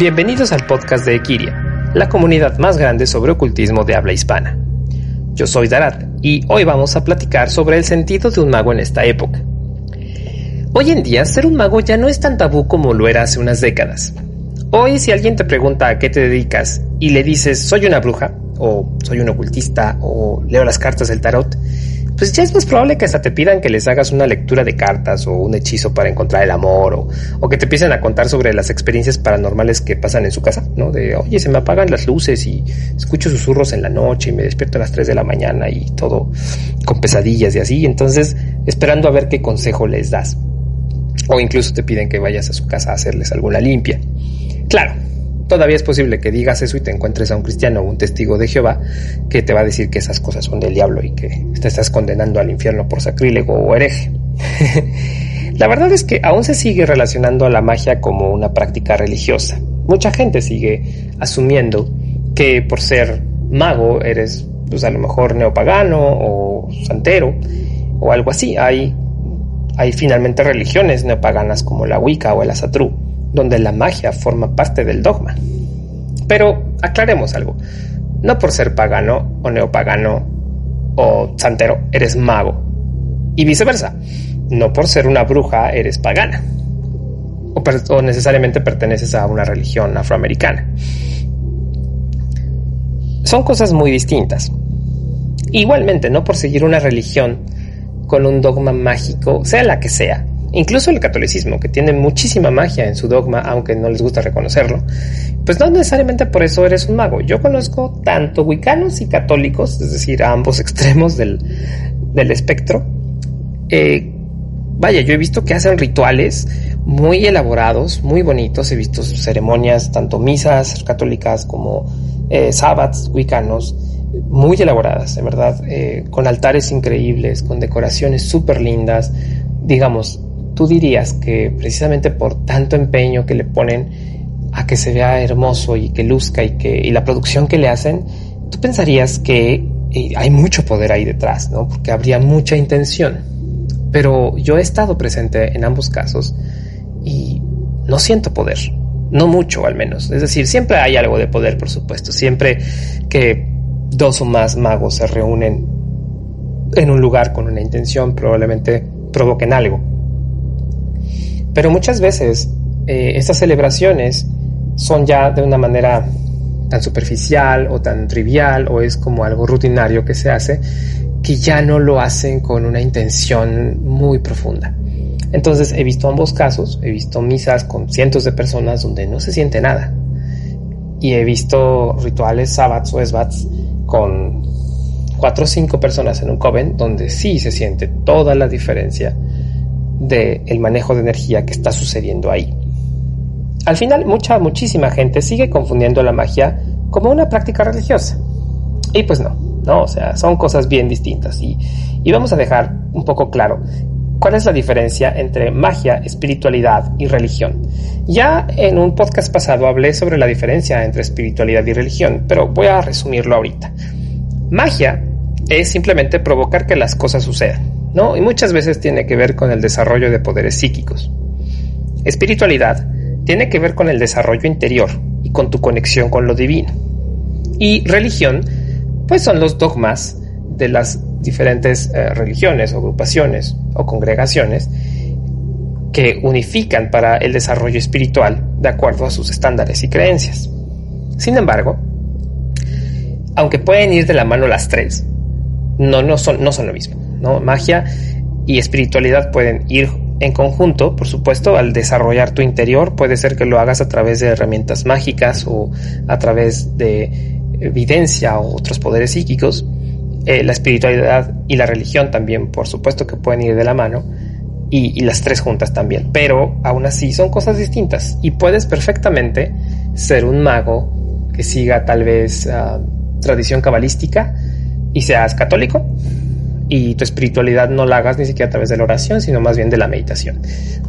Bienvenidos al podcast de Equiria, la comunidad más grande sobre ocultismo de habla hispana. Yo soy Darat y hoy vamos a platicar sobre el sentido de un mago en esta época. Hoy en día ser un mago ya no es tan tabú como lo era hace unas décadas. Hoy si alguien te pregunta a qué te dedicas y le dices soy una bruja o soy un ocultista o leo las cartas del tarot, pues ya es más probable que hasta te pidan que les hagas una lectura de cartas o un hechizo para encontrar el amor o, que te empiecen a contar sobre las experiencias paranormales que pasan en su casa, ¿no? De, oye, se me apagan las luces y escucho susurros en la noche y me despierto a las 3 de la mañana y todo con pesadillas y así, entonces esperando a ver qué consejo les das. O incluso te piden que vayas a su casa a hacerles alguna limpia. Claro, todavía es posible que digas eso y te encuentres a un cristiano o un testigo de Jehová que te va a decir que esas cosas son del diablo y que te estás condenando al infierno por sacrílego o hereje. la verdad es que aún se sigue relacionando a la magia como una práctica religiosa. Mucha gente sigue asumiendo que por ser mago eres pues a lo mejor neopagano o santero o algo así. Hay, hay finalmente religiones neopaganas como la Wicca o el Asatru donde la magia forma parte del dogma. Pero aclaremos algo, no por ser pagano o neopagano o santero eres mago, y viceversa, no por ser una bruja eres pagana, o, necesariamente perteneces a una religión afroamericana. Son cosas muy distintas. Igualmente, no por seguir una religión con un dogma mágico, sea la que sea, Incluso el catolicismo, que tiene muchísima magia en su dogma, aunque no les gusta reconocerlo, pues no necesariamente por eso eres un mago. Yo conozco tanto wicanos y católicos, es decir, a ambos extremos del, espectro. Eh, vaya, yo he visto que hacen rituales muy elaborados, muy bonitos. He visto ceremonias, tanto misas católicas como eh, wicanos, muy elaboradas, de verdad, eh, con altares increíbles, con decoraciones súper lindas. Digamos, tú dirías que precisamente por tanto empeño que le ponen a que se vea hermoso y que luzca y que y la producción que le hacen, tú pensarías que eh, hay mucho poder ahí detrás, ¿no? Porque habría mucha intención. Pero yo he estado presente en ambos casos y no siento poder. No mucho al menos. Es decir, siempre hay algo de poder, por supuesto. Siempre que dos o más magos se reúnen en un lugar con una intención, probablemente provoquen algo. Pero muchas veces eh, estas celebraciones son ya de una manera tan superficial o tan trivial o es como algo rutinario que se hace que ya no lo hacen con una intención muy profunda. Entonces he visto ambos casos, he visto misas con cientos de personas donde no se siente nada y he visto rituales sabbats o esbats con cuatro o cinco personas en un coven donde sí se siente toda la diferencia del manejo de energía que está sucediendo ahí. Al final, mucha, muchísima gente sigue confundiendo la magia como una práctica religiosa. Y pues no, no, o sea, son cosas bien distintas. Y, y vamos a dejar un poco claro cuál es la diferencia entre magia, espiritualidad y religión. Ya en un podcast pasado hablé sobre la diferencia entre espiritualidad y religión, pero voy a resumirlo ahorita. Magia es simplemente provocar que las cosas sucedan. ¿No? Y muchas veces tiene que ver con el desarrollo de poderes psíquicos. Espiritualidad tiene que ver con el desarrollo interior y con tu conexión con lo divino. Y religión, pues son los dogmas de las diferentes eh, religiones o agrupaciones o congregaciones que unifican para el desarrollo espiritual de acuerdo a sus estándares y creencias. Sin embargo, aunque pueden ir de la mano las tres, no, no, son, no son lo mismo. ¿No? Magia y espiritualidad pueden ir en conjunto, por supuesto, al desarrollar tu interior. Puede ser que lo hagas a través de herramientas mágicas o a través de evidencia o otros poderes psíquicos, eh, la espiritualidad y la religión también, por supuesto que pueden ir de la mano, y, las tres juntas también, pero aún así son cosas distintas y puedes perfectamente ser un mago que siga tal vez ah, tradición cabalística y seas católico y tu espiritualidad no la hagas ni siquiera a través de la oración, sino más bien de la meditación.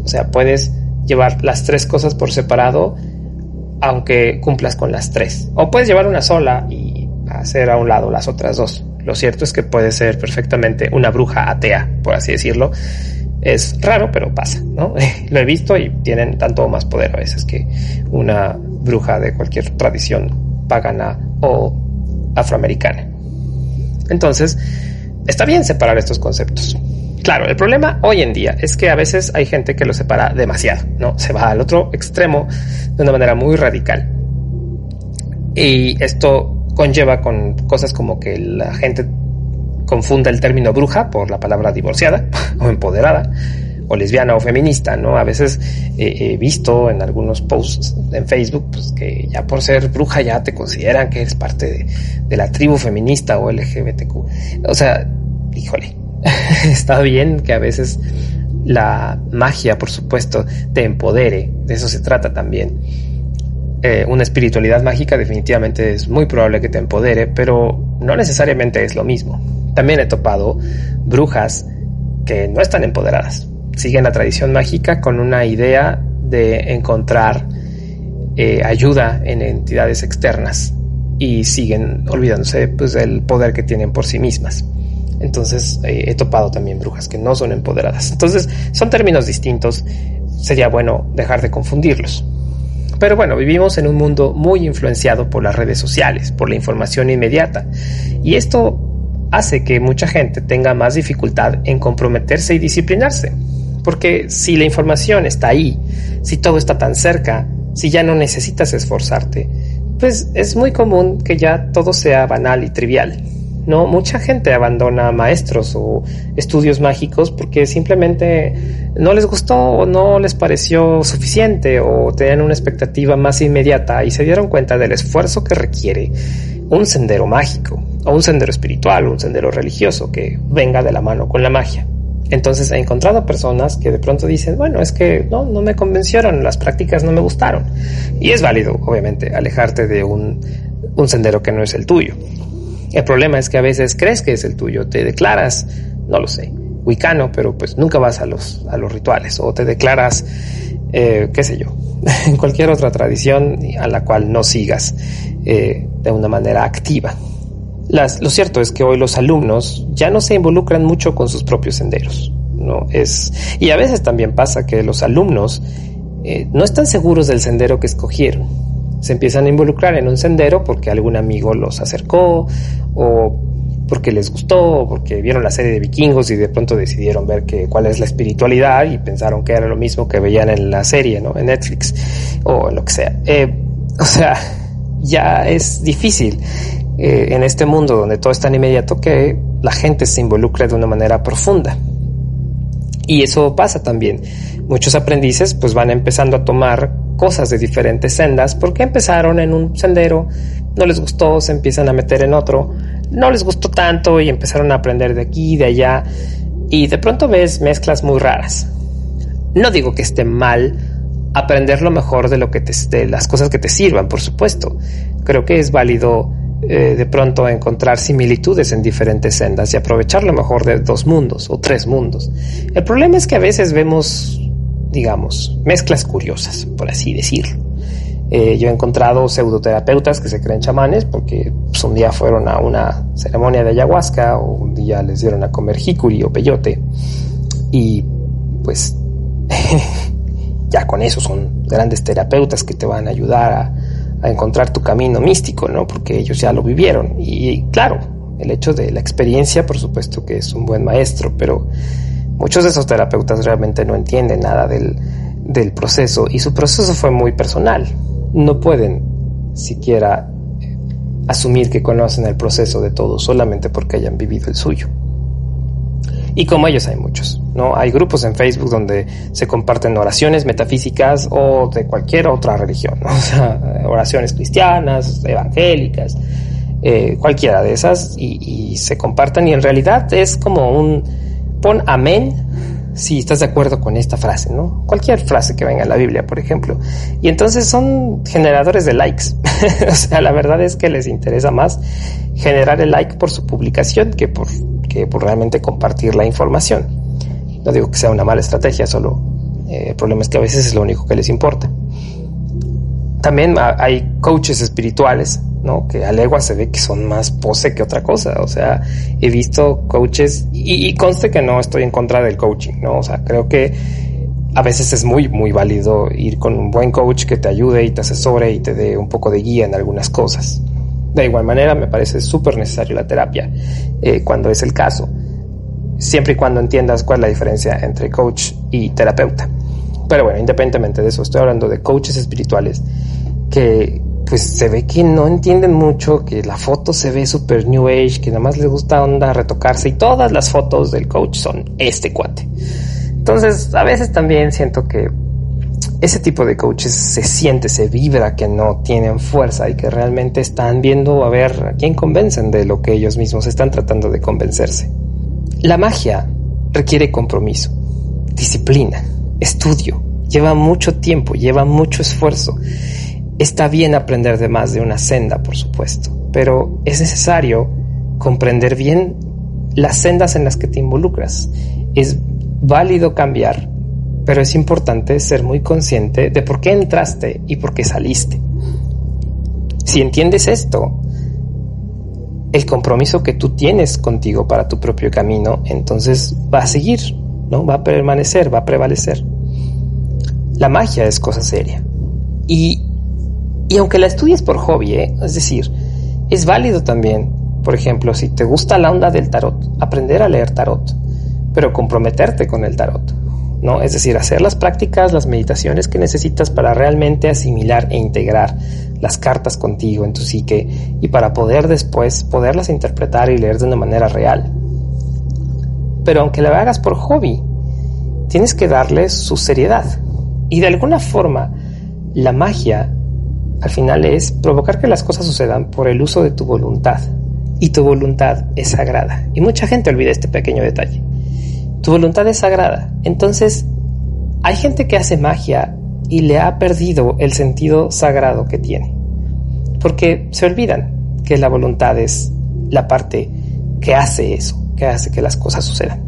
O sea, puedes llevar las tres cosas por separado aunque cumplas con las tres. O puedes llevar una sola y hacer a un lado las otras dos. Lo cierto es que puede ser perfectamente una bruja atea, por así decirlo. Es raro, pero pasa, ¿no? Lo he visto y tienen tanto más poder a veces que una bruja de cualquier tradición pagana o afroamericana. Entonces, está bien separar estos conceptos. Claro, el problema hoy en día es que a veces hay gente que lo separa demasiado, ¿no? Se va al otro extremo de una manera muy radical. Y esto conlleva con cosas como que la gente confunda el término bruja por la palabra divorciada o empoderada o lesbiana o feminista, ¿no? A veces he visto en algunos posts en Facebook pues, que ya por ser bruja ya te consideran que eres parte de, de la tribu feminista o LGBTQ. O sea, híjole, está bien que a veces la magia, por supuesto, te empodere, de eso se trata también eh, una espiritualidad mágica definitivamente es muy probable que te empodere, pero no necesariamente es lo mismo. También he topado brujas que no están empoderadas. Siguen la tradición mágica con una idea de encontrar eh, ayuda en entidades externas y siguen olvidándose pues, del poder que tienen por sí mismas. Entonces eh, he topado también brujas que no son empoderadas. Entonces son términos distintos. Sería bueno dejar de confundirlos. Pero bueno, vivimos en un mundo muy influenciado por las redes sociales, por la información inmediata. Y esto hace que mucha gente tenga más dificultad en comprometerse y disciplinarse. Porque si la información está ahí, si todo está tan cerca, si ya no necesitas esforzarte, pues es muy común que ya todo sea banal y trivial. No, mucha gente abandona maestros o estudios mágicos porque simplemente no les gustó o no les pareció suficiente o tenían una expectativa más inmediata y se dieron cuenta del esfuerzo que requiere un sendero mágico o un sendero espiritual un sendero religioso que venga de la mano con la magia. Entonces he encontrado personas que de pronto dicen, bueno, es que no, no me convencieron, las prácticas no me gustaron. Y es válido, obviamente, alejarte de un, un sendero que no es el tuyo. El problema es que a veces crees que es el tuyo, te declaras, no lo sé, wicano, pero pues nunca vas a los, a los rituales o te declaras, eh, qué sé yo, en cualquier otra tradición a la cual no sigas eh, de una manera activa. Lo cierto es que hoy los alumnos ya no se involucran mucho con sus propios senderos. ¿no? Es, y a veces también pasa que los alumnos eh, no están seguros del sendero que escogieron se empiezan a involucrar en un sendero porque algún amigo los acercó o porque les gustó porque vieron la serie de vikingos y de pronto decidieron ver que, cuál es la espiritualidad y pensaron que era lo mismo que veían en la serie, ¿no? En Netflix o lo que sea. Eh, o sea, ya es difícil eh, en este mundo donde todo es tan inmediato que la gente se involucre de una manera profunda. Y eso pasa también. Muchos aprendices pues van empezando a tomar cosas de diferentes sendas porque empezaron en un sendero, no les gustó, se empiezan a meter en otro, no les gustó tanto y empezaron a aprender de aquí de allá y de pronto ves mezclas muy raras. No digo que esté mal aprender lo mejor de lo que te, de las cosas que te sirvan, por supuesto. Creo que es válido eh, de pronto encontrar similitudes en diferentes sendas y aprovechar lo mejor de dos mundos o tres mundos. El problema es que a veces vemos digamos, mezclas curiosas, por así decirlo. Eh, yo he encontrado pseudoterapeutas que se creen chamanes porque pues, un día fueron a una ceremonia de ayahuasca o un día les dieron a comer jicuri o peyote y pues ya con eso son grandes terapeutas que te van a ayudar a, a, encontrar tu camino místico, ¿no? Porque ellos ya lo vivieron y claro, el hecho de la experiencia por supuesto que es un buen maestro, pero Muchos de esos terapeutas realmente no entienden nada del, proceso y su proceso fue muy personal. No pueden siquiera eh, asumir que conocen el proceso de todos solamente porque hayan vivido el suyo. Y como ellos hay muchos, ¿no? Hay grupos en Facebook donde se comparten oraciones metafísicas o de cualquier otra religión, O sea, oraciones cristianas, evangélicas, eh, cualquiera de esas y, se compartan y en realidad es como un pon amén si estás de acuerdo con esta frase, ¿no? Cualquier frase que venga en la Biblia, por ejemplo. Y entonces son generadores de likes. o sea, la verdad es que les interesa más generar el like por su publicación que por, que por realmente compartir la información. No digo que sea una mala estrategia, solo eh, el problema es que a veces es lo único que les importa. También hay coaches espirituales, ¿no? Que a legua se ve que son más pose que otra cosa. O sea, he visto coaches y, conste que no estoy en contra del coaching, ¿no? O sea, creo que a veces es muy, muy válido ir con un buen coach que te ayude y te asesore y te dé un poco de guía en algunas cosas. De igual manera, me parece súper necesario la terapia eh, cuando es el caso, siempre y cuando entiendas cuál es la diferencia entre coach y terapeuta. Pero bueno, independientemente de eso, estoy hablando de coaches espirituales que pues se ve que no entienden mucho, que la foto se ve super new age, que nada más les gusta onda retocarse y todas las fotos del coach son este cuate. Entonces, a veces también siento que ese tipo de coaches se siente, se vibra que no tienen fuerza y que realmente están viendo a ver a quién convencen de lo que ellos mismos están tratando de convencerse. La magia requiere compromiso, disciplina, estudio, lleva mucho tiempo, lleva mucho esfuerzo. Está bien aprender de más de una senda, por supuesto, pero es necesario comprender bien las sendas en las que te involucras. Es válido cambiar, pero es importante ser muy consciente de por qué entraste y por qué saliste. Si entiendes esto, el compromiso que tú tienes contigo para tu propio camino, entonces va a seguir, ¿no? Va a permanecer, va a prevalecer. La magia es cosa seria. Y, y aunque la estudies por hobby, ¿eh? es decir, es válido también, por ejemplo, si te gusta la onda del tarot, aprender a leer tarot, pero comprometerte con el tarot, ¿no? Es decir, hacer las prácticas, las meditaciones que necesitas para realmente asimilar e integrar las cartas contigo en tu psique y para poder después poderlas interpretar y leer de una manera real. Pero aunque lo hagas por hobby, tienes que darle su seriedad, y de alguna forma, la magia al final es provocar que las cosas sucedan por el uso de tu voluntad. Y tu voluntad es sagrada. Y mucha gente olvida este pequeño detalle. Tu voluntad es sagrada. Entonces, hay gente que hace magia y le ha perdido el sentido sagrado que tiene. Porque se olvidan que la voluntad es la parte que hace eso, que hace que las cosas sucedan.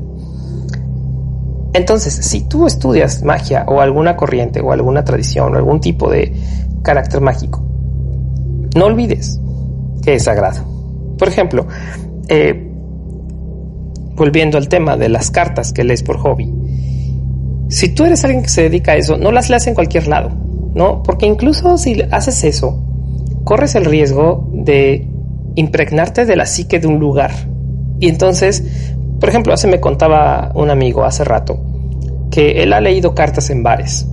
Entonces, si tú estudias magia o alguna corriente o alguna tradición o algún tipo de carácter mágico, no olvides que es sagrado. Por ejemplo, eh, volviendo al tema de las cartas que lees por hobby, si tú eres alguien que se dedica a eso, no las leas en cualquier lado, ¿no? Porque incluso si haces eso, corres el riesgo de impregnarte de la psique de un lugar. Y entonces por ejemplo, hace me contaba un amigo hace rato que él ha leído cartas en bares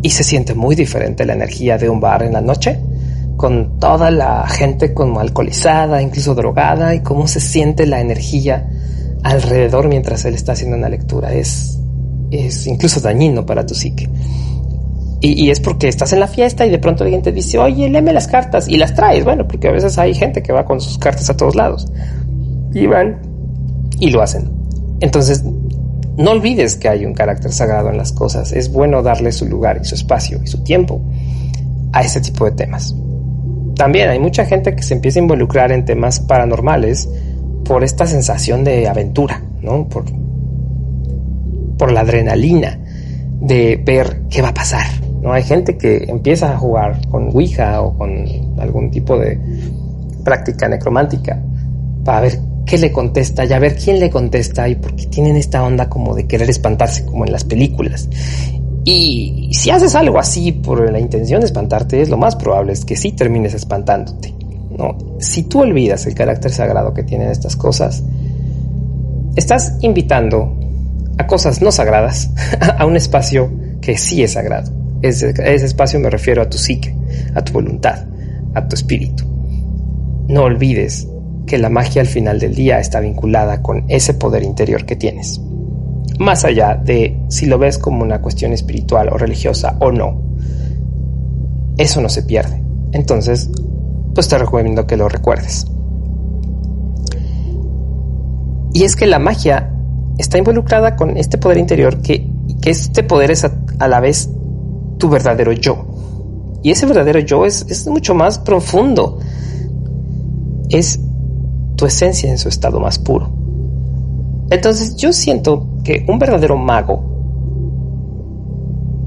y se siente muy diferente la energía de un bar en la noche, con toda la gente como alcoholizada, incluso drogada, y cómo se siente la energía alrededor mientras él está haciendo una lectura. Es, es incluso dañino para tu psique. Y, y, es porque estás en la fiesta y de pronto alguien te dice, oye, léeme las cartas y las traes. Bueno, porque a veces hay gente que va con sus cartas a todos lados. Y van y lo hacen. Entonces, no olvides que hay un carácter sagrado en las cosas. Es bueno darle su lugar y su espacio y su tiempo a ese tipo de temas. También hay mucha gente que se empieza a involucrar en temas paranormales por esta sensación de aventura, ¿no? Por, por la adrenalina de ver qué va a pasar. ¿no? Hay gente que empieza a jugar con Ouija o con algún tipo de práctica necromántica para ver qué le contesta y a ver quién le contesta y porque tienen esta onda como de querer espantarse como en las películas. Y si haces algo así por la intención de espantarte, es lo más probable es que sí termines espantándote. ¿No? Si tú olvidas el carácter sagrado que tienen estas cosas, estás invitando a cosas no sagradas a un espacio que sí es sagrado. Ese, ese espacio me refiero a tu psique, a tu voluntad, a tu espíritu. No olvides que la magia al final del día está vinculada con ese poder interior que tienes. Más allá de si lo ves como una cuestión espiritual o religiosa o no, eso no se pierde. Entonces, pues te recomiendo que lo recuerdes. Y es que la magia está involucrada con este poder interior que, que este poder es a, la vez tu verdadero yo. Y ese verdadero yo es, es mucho más profundo. Es tu esencia en su estado más puro. Entonces yo siento que un verdadero mago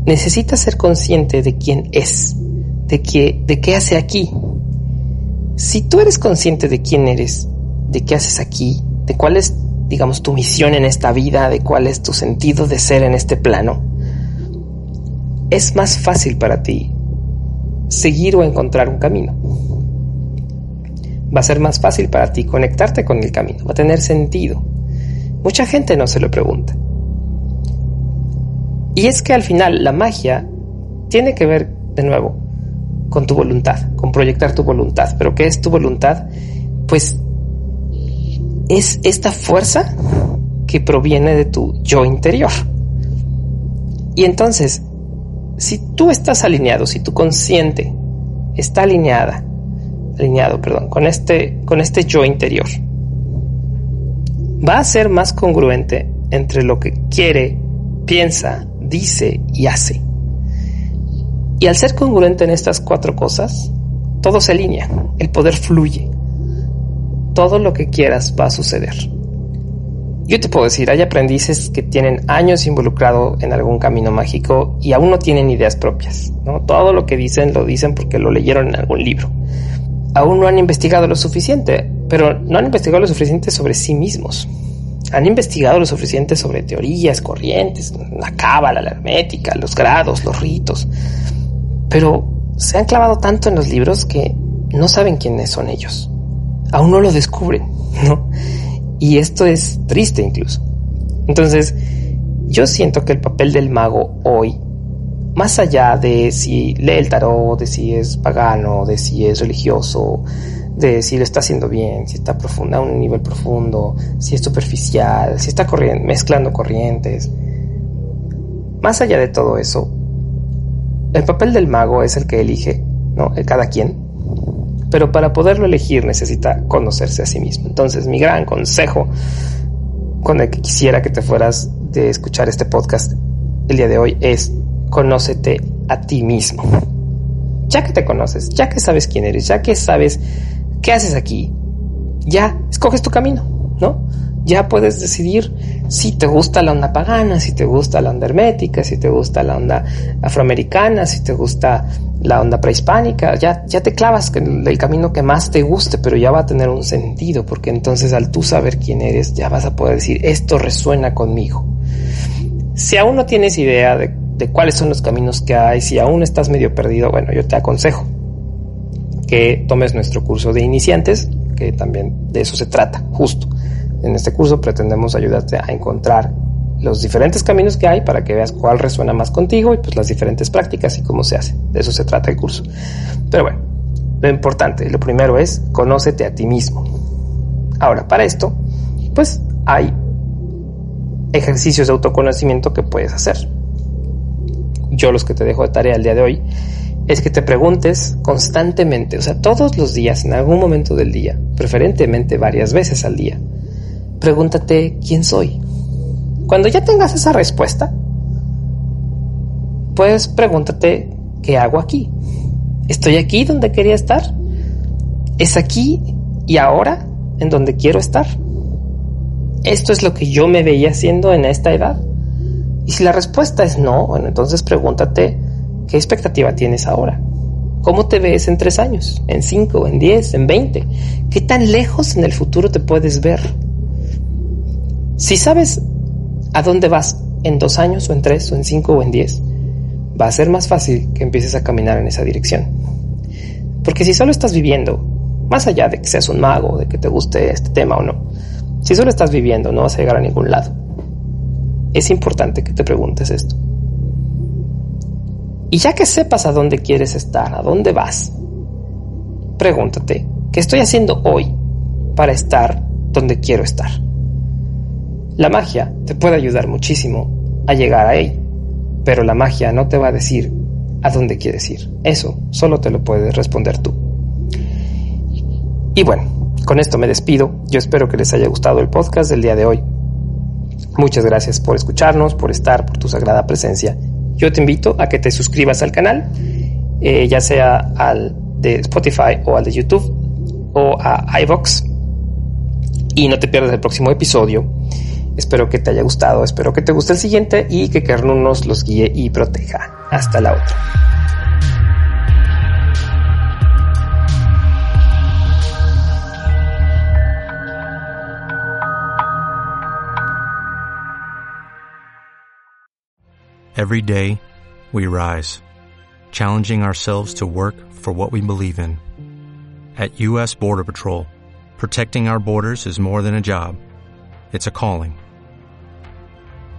necesita ser consciente de quién es, de qué, de qué hace aquí. Si tú eres consciente de quién eres, de qué haces aquí, de cuál es, digamos, tu misión en esta vida, de cuál es tu sentido de ser en este plano, es más fácil para ti seguir o encontrar un camino. Va a ser más fácil para ti conectarte con el camino, va a tener sentido. Mucha gente no se lo pregunta. Y es que al final la magia tiene que ver, de nuevo, con tu voluntad, con proyectar tu voluntad. ¿Pero qué es tu voluntad? Pues es esta fuerza que proviene de tu yo interior. Y entonces, si tú estás alineado, si tu consciente está alineada, alineado, perdón, con este, con este yo interior, va a ser más congruente entre lo que quiere, piensa, dice y hace. Y al ser congruente en estas cuatro cosas, todo se alinea, el poder fluye. Todo lo que quieras va a suceder. Yo te puedo decir, hay aprendices que tienen años involucrado en algún camino mágico y aún no tienen ideas propias. ¿no? Todo lo que dicen lo dicen porque lo leyeron en algún libro. Aún no han investigado lo suficiente, pero no han investigado lo suficiente sobre sí mismos. Han investigado lo suficiente sobre teorías, corrientes, la cábala, la hermética, los grados, los ritos. Pero se han clavado tanto en los libros que no saben quiénes son ellos. Aún no lo descubren, ¿no? Y esto es triste incluso. Entonces, yo siento que el papel del mago hoy, más allá de si lee el tarot, de si es pagano, de si es religioso, de si lo está haciendo bien, si está profundo, a un nivel profundo, si es superficial, si está mezclando corrientes. Más allá de todo eso, el papel del mago es el que elige, ¿no? Cada quien. Pero para poderlo elegir necesita conocerse a sí mismo. Entonces, mi gran consejo con el que quisiera que te fueras de escuchar este podcast el día de hoy es conócete a ti mismo. Ya que te conoces, ya que sabes quién eres, ya que sabes ¿Qué haces aquí? Ya, escoges tu camino, ¿no? Ya puedes decidir si te gusta la onda pagana, si te gusta la onda hermética, si te gusta la onda afroamericana, si te gusta la onda prehispánica, ya, ya te clavas el camino que más te guste, pero ya va a tener un sentido, porque entonces al tú saber quién eres, ya vas a poder decir, esto resuena conmigo. Si aún no tienes idea de, de cuáles son los caminos que hay, si aún estás medio perdido, bueno, yo te aconsejo, que tomes nuestro curso de iniciantes, que también de eso se trata, justo. En este curso pretendemos ayudarte a encontrar los diferentes caminos que hay para que veas cuál resuena más contigo y pues las diferentes prácticas y cómo se hace. De eso se trata el curso. Pero bueno, lo importante, lo primero es conócete a ti mismo. Ahora, para esto, pues hay ejercicios de autoconocimiento que puedes hacer. Yo los que te dejo de tarea el día de hoy es que te preguntes constantemente, o sea, todos los días, en algún momento del día, preferentemente varias veces al día, pregúntate quién soy. Cuando ya tengas esa respuesta, pues pregúntate qué hago aquí. ¿Estoy aquí donde quería estar? ¿Es aquí y ahora en donde quiero estar? ¿Esto es lo que yo me veía haciendo en esta edad? Y si la respuesta es no, bueno, entonces pregúntate, ¿Qué expectativa tienes ahora? ¿Cómo te ves en tres años? ¿En cinco? ¿En diez? ¿En veinte? ¿Qué tan lejos en el futuro te puedes ver? Si sabes a dónde vas en dos años o en tres o en cinco o en diez, va a ser más fácil que empieces a caminar en esa dirección. Porque si solo estás viviendo, más allá de que seas un mago, de que te guste este tema o no, si solo estás viviendo no vas a llegar a ningún lado. Es importante que te preguntes esto. Y ya que sepas a dónde quieres estar, a dónde vas, pregúntate, ¿qué estoy haciendo hoy para estar donde quiero estar? La magia te puede ayudar muchísimo a llegar ahí, pero la magia no te va a decir a dónde quieres ir. Eso solo te lo puedes responder tú. Y bueno, con esto me despido. Yo espero que les haya gustado el podcast del día de hoy. Muchas gracias por escucharnos, por estar, por tu sagrada presencia. Yo te invito a que te suscribas al canal, eh, ya sea al de Spotify o al de YouTube o a iVox. Y no te pierdas el próximo episodio. Espero que te haya gustado, espero que te guste el siguiente y que Kernun nos los guíe y proteja. Hasta la otra. Every day, we rise, challenging ourselves to work for what we believe in. At U.S. Border Patrol, protecting our borders is more than a job, it's a calling.